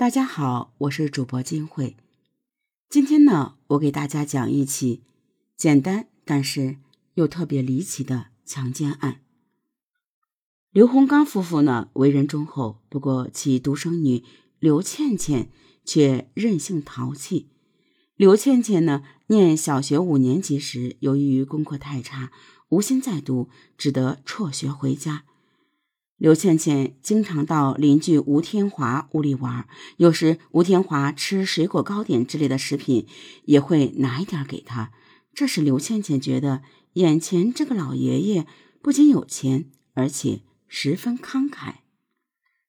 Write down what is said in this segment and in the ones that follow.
大家好，我是主播金慧。今天呢，我给大家讲一起简单但是又特别离奇的强奸案。刘洪刚夫妇呢，为人忠厚，不过其独生女刘倩倩却任性淘气。刘倩倩呢，念小学五年级时，由于功课太差，无心再读，只得辍学回家。刘倩倩经常到邻居吴天华屋里玩，有时吴天华吃水果糕点之类的食品，也会拿一点给她。这使刘倩倩觉得眼前这个老爷爷不仅有钱，而且十分慷慨。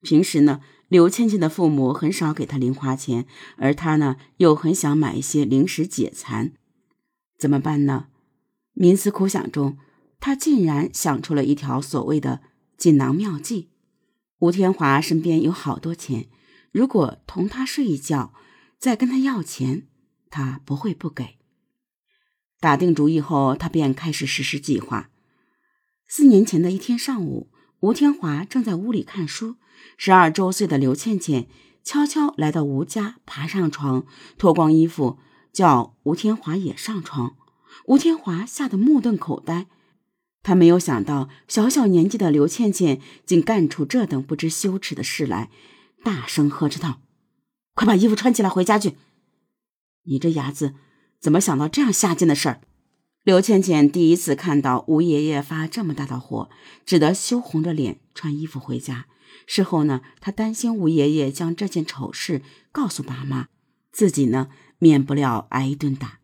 平时呢，刘倩倩的父母很少给她零花钱，而她呢，又很想买一些零食解馋，怎么办呢？冥思苦想中，她竟然想出了一条所谓的。锦囊妙计，吴天华身边有好多钱，如果同他睡一觉，再跟他要钱，他不会不给。打定主意后，他便开始实施计划。四年前的一天上午，吴天华正在屋里看书，十二周岁的刘倩倩悄悄来到吴家，爬上床，脱光衣服，叫吴天华也上床。吴天华吓得目瞪口呆。他没有想到，小小年纪的刘倩倩竟干出这等不知羞耻的事来，大声呵斥道：“快把衣服穿起来，回家去！你这伢子，怎么想到这样下贱的事儿？”刘倩倩第一次看到吴爷爷发这么大的火，只得羞红着脸穿衣服回家。事后呢，她担心吴爷爷将这件丑事告诉爸妈，自己呢免不了挨一顿打。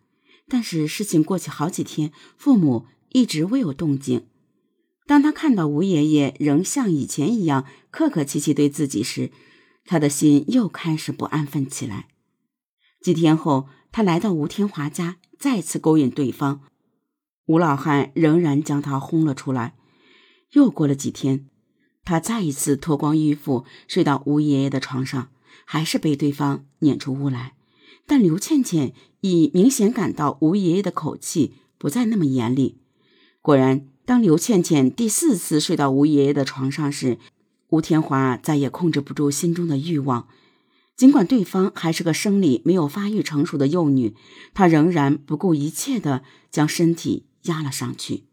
但是事情过去好几天，父母。一直未有动静。当他看到吴爷爷仍像以前一样客客气气对自己时，他的心又开始不安分起来。几天后，他来到吴天华家，再次勾引对方。吴老汉仍然将他轰了出来。又过了几天，他再一次脱光衣服睡到吴爷爷的床上，还是被对方撵出屋来。但刘倩倩已明显感到吴爷爷的口气不再那么严厉。果然，当刘倩倩第四次睡到吴爷爷的床上时，吴天华再也控制不住心中的欲望。尽管对方还是个生理没有发育成熟的幼女，他仍然不顾一切地将身体压了上去。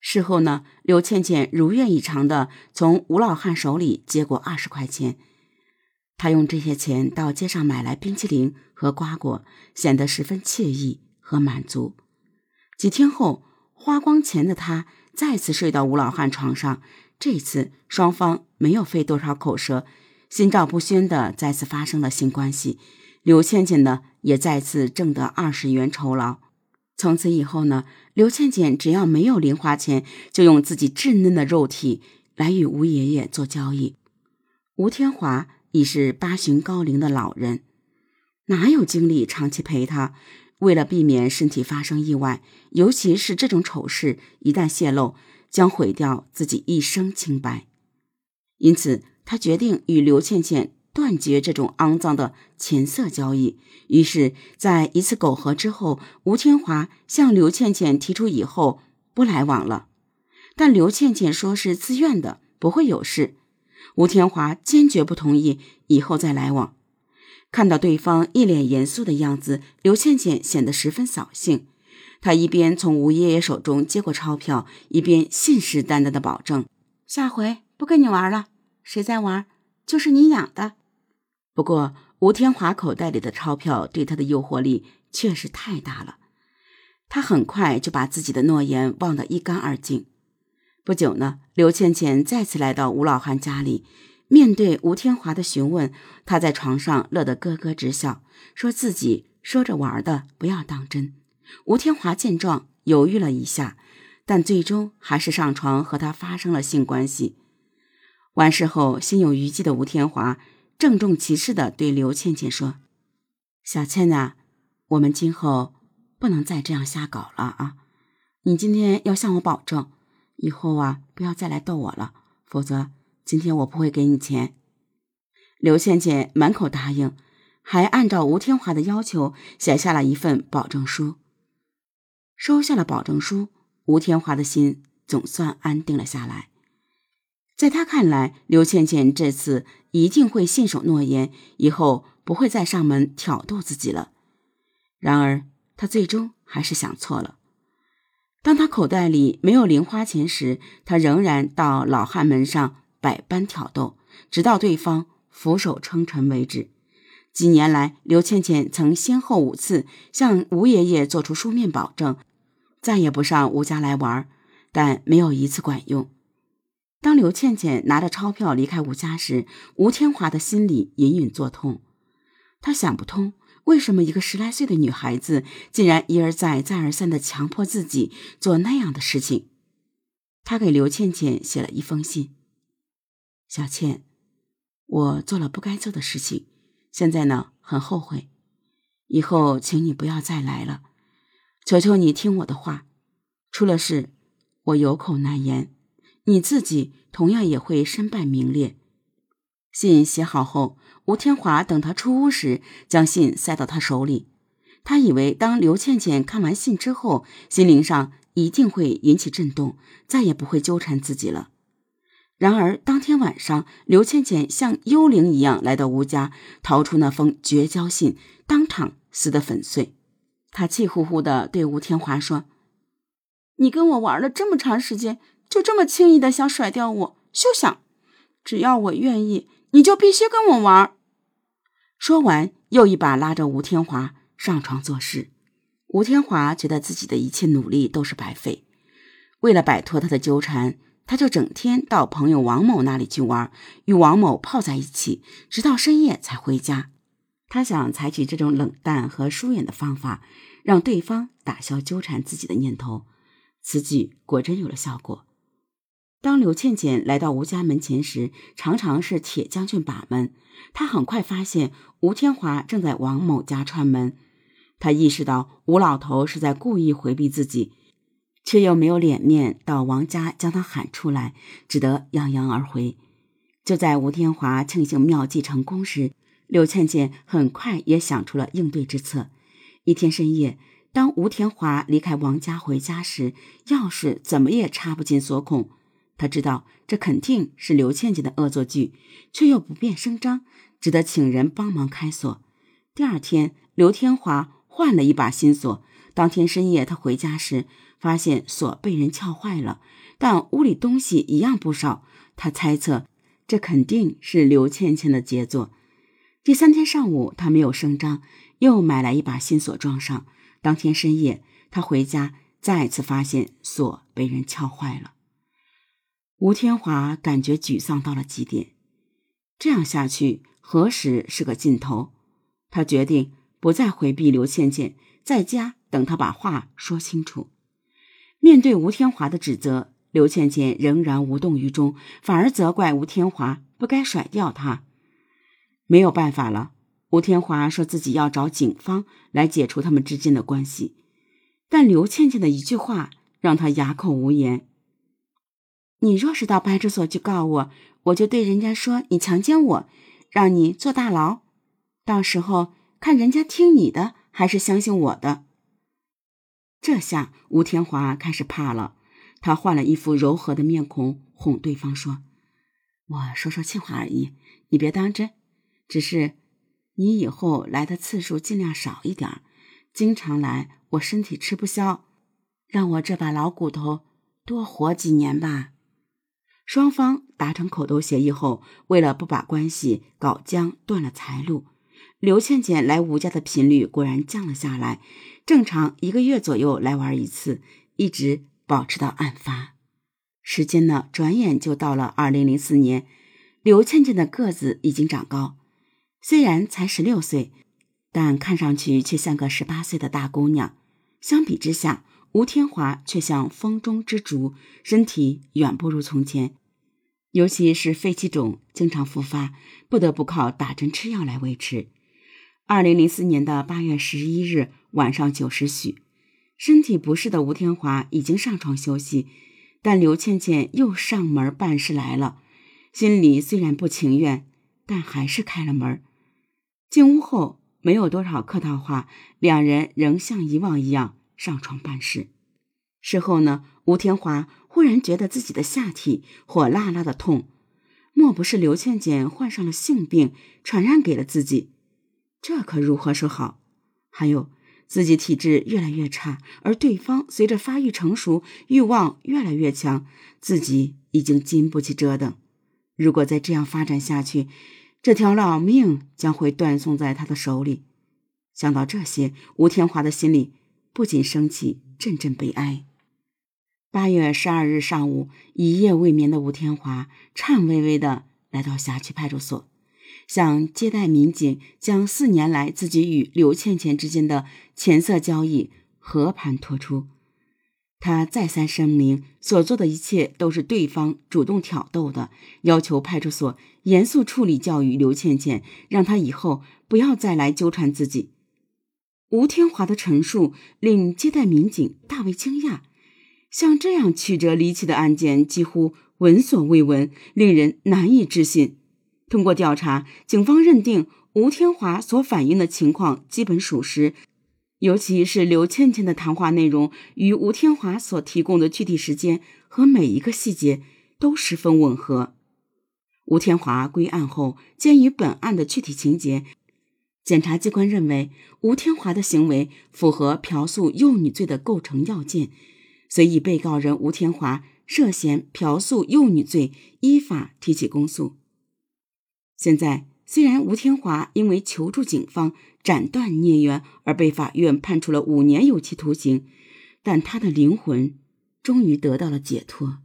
事后呢，刘倩倩如愿以偿地从吴老汉手里接过二十块钱，她用这些钱到街上买来冰淇淋和瓜果，显得十分惬意和满足。几天后。花光钱的他再次睡到吴老汉床上，这次双方没有费多少口舌，心照不宣的再次发生了性关系。刘倩倩呢，也再次挣得二十元酬劳。从此以后呢，刘倩倩只要没有零花钱，就用自己稚嫩的肉体来与吴爷爷做交易。吴天华已是八旬高龄的老人，哪有精力长期陪他？为了避免身体发生意外，尤其是这种丑事一旦泄露，将毁掉自己一生清白，因此他决定与刘倩倩断绝这种肮脏的钱色交易。于是，在一次苟合之后，吴天华向刘倩倩提出以后不来往了，但刘倩倩说是自愿的，不会有事。吴天华坚决不同意以后再来往。看到对方一脸严肃的样子，刘倩倩显得十分扫兴。她一边从吴爷爷手中接过钞票，一边信誓旦旦地保证：“下回不跟你玩了，谁再玩就是你养的。”不过，吴天华口袋里的钞票对他的诱惑力确实太大了，他很快就把自己的诺言忘得一干二净。不久呢，刘倩倩再次来到吴老汉家里。面对吴天华的询问，他在床上乐得咯咯直笑，说自己说着玩的，不要当真。吴天华见状，犹豫了一下，但最终还是上床和他发生了性关系。完事后，心有余悸的吴天华郑重其事地对刘倩倩说：“小倩呐，我们今后不能再这样瞎搞了啊！你今天要向我保证，以后啊不要再来逗我了，否则……”今天我不会给你钱，刘倩倩满口答应，还按照吴天华的要求写下了一份保证书。收下了保证书，吴天华的心总算安定了下来。在他看来，刘倩倩这次一定会信守诺言，以后不会再上门挑逗自己了。然而，他最终还是想错了。当他口袋里没有零花钱时，他仍然到老汉门上百般挑逗，直到对方俯首称臣为止。几年来，刘倩倩曾先后五次向吴爷爷做出书面保证，再也不上吴家来玩，但没有一次管用。当刘倩倩拿着钞票离开吴家时，吴天华的心里隐隐作痛，他想不通。为什么一个十来岁的女孩子竟然一而再、再而三的强迫自己做那样的事情？他给刘倩倩写了一封信：“小倩，我做了不该做的事情，现在呢很后悔，以后请你不要再来了，求求你听我的话。出了事，我有口难言，你自己同样也会身败名裂。”信写好后。吴天华等他出屋时，将信塞到他手里。他以为，当刘倩倩看完信之后，心灵上一定会引起震动，再也不会纠缠自己了。然而，当天晚上，刘倩倩像幽灵一样来到吴家，掏出那封绝交信，当场撕得粉碎。他气呼呼地对吴天华说：“你跟我玩了这么长时间，就这么轻易的想甩掉我？休想！只要我愿意，你就必须跟我玩。”说完，又一把拉着吴天华上床做事。吴天华觉得自己的一切努力都是白费。为了摆脱他的纠缠，他就整天到朋友王某那里去玩，与王某泡在一起，直到深夜才回家。他想采取这种冷淡和疏远的方法，让对方打消纠缠自己的念头。此举果真有了效果。当刘倩倩来到吴家门前时，常常是铁将军把门。她很快发现吴天华正在王某家串门，她意识到吴老头是在故意回避自己，却又没有脸面到王家将他喊出来，只得怏怏而回。就在吴天华庆幸妙计成功时，刘倩倩很快也想出了应对之策。一天深夜，当吴天华离开王家回家时，钥匙怎么也插不进锁孔。他知道这肯定是刘倩倩的恶作剧，却又不便声张，只得请人帮忙开锁。第二天，刘天华换了一把新锁。当天深夜，他回家时发现锁被人撬坏了，但屋里东西一样不少。他猜测这肯定是刘倩倩的杰作。第三天上午，他没有声张，又买来一把新锁装上。当天深夜，他回家再次发现锁被人撬坏了。吴天华感觉沮丧到了极点，这样下去何时是个尽头？他决定不再回避刘倩倩，在家等他把话说清楚。面对吴天华的指责，刘倩倩仍然无动于衷，反而责怪吴天华不该甩掉她。没有办法了，吴天华说自己要找警方来解除他们之间的关系，但刘倩倩的一句话让他哑口无言。你若是到派出所去告我，我就对人家说你强奸我，让你坐大牢。到时候看人家听你的还是相信我的。这下吴天华开始怕了，他换了一副柔和的面孔，哄对方说：“我说说气话而已，你别当真。只是你以后来的次数尽量少一点，经常来我身体吃不消，让我这把老骨头多活几年吧。”双方达成口头协议后，为了不把关系搞僵，断了财路，刘倩倩来吴家的频率果然降了下来，正常一个月左右来玩一次，一直保持到案发。时间呢，转眼就到了二零零四年。刘倩倩的个子已经长高，虽然才十六岁，但看上去却像个十八岁的大姑娘。相比之下，吴天华却像风中之烛，身体远不如从前，尤其是肺气肿经常复发，不得不靠打针吃药来维持。二零零四年的八月十一日晚上九时许，身体不适的吴天华已经上床休息，但刘倩倩又上门办事来了，心里虽然不情愿，但还是开了门。进屋后没有多少客套话，两人仍像以往一样。上床办事，事后呢，吴天华忽然觉得自己的下体火辣辣的痛，莫不是刘倩倩患上了性病，传染给了自己？这可如何是好？还有，自己体质越来越差，而对方随着发育成熟，欲望越来越强，自己已经经不起折腾。如果再这样发展下去，这条老命将会断送在他的手里。想到这些，吴天华的心里不仅升起，阵阵悲哀。八月十二日上午，一夜未眠的吴天华颤巍巍的来到辖区派出所，向接待民警将四年来自己与刘倩倩之间的钱色交易和盘托出。他再三声明，所做的一切都是对方主动挑逗的，要求派出所严肃处理教育刘倩倩，让她以后不要再来纠缠自己。吴天华的陈述令接待民警大为惊讶。像这样曲折离奇的案件几乎闻所未闻，令人难以置信。通过调查，警方认定吴天华所反映的情况基本属实，尤其是刘倩倩的谈话内容与吴天华所提供的具体时间和每一个细节都十分吻合。吴天华归案后，鉴于本案的具体情节，检察机关认为吴天华的行为符合嫖宿幼女罪的构成要件。遂以被告人吴天华涉嫌嫖宿幼女罪依法提起公诉。现在，虽然吴天华因为求助警方斩断孽缘而被法院判处了五年有期徒刑，但他的灵魂终于得到了解脱。